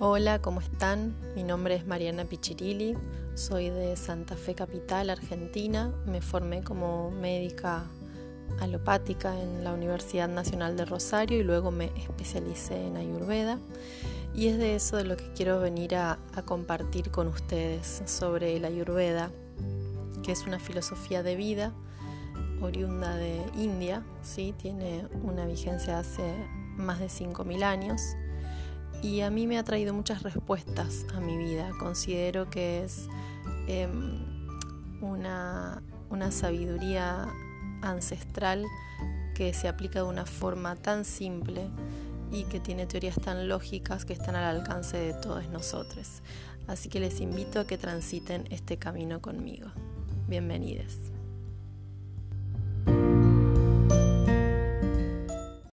Hola, ¿cómo están? Mi nombre es Mariana Pichirilli, soy de Santa Fe Capital, Argentina. Me formé como médica alopática en la Universidad Nacional de Rosario y luego me especialicé en Ayurveda. Y es de eso de lo que quiero venir a, a compartir con ustedes sobre la Ayurveda, que es una filosofía de vida oriunda de India, ¿sí? tiene una vigencia hace más de 5.000 años y a mí me ha traído muchas respuestas a mi vida. Considero que es em, una, una sabiduría ancestral que se aplica de una forma tan simple y que tiene teorías tan lógicas que están al alcance de todos nosotros. Así que les invito a que transiten este camino conmigo. Bienvenidos.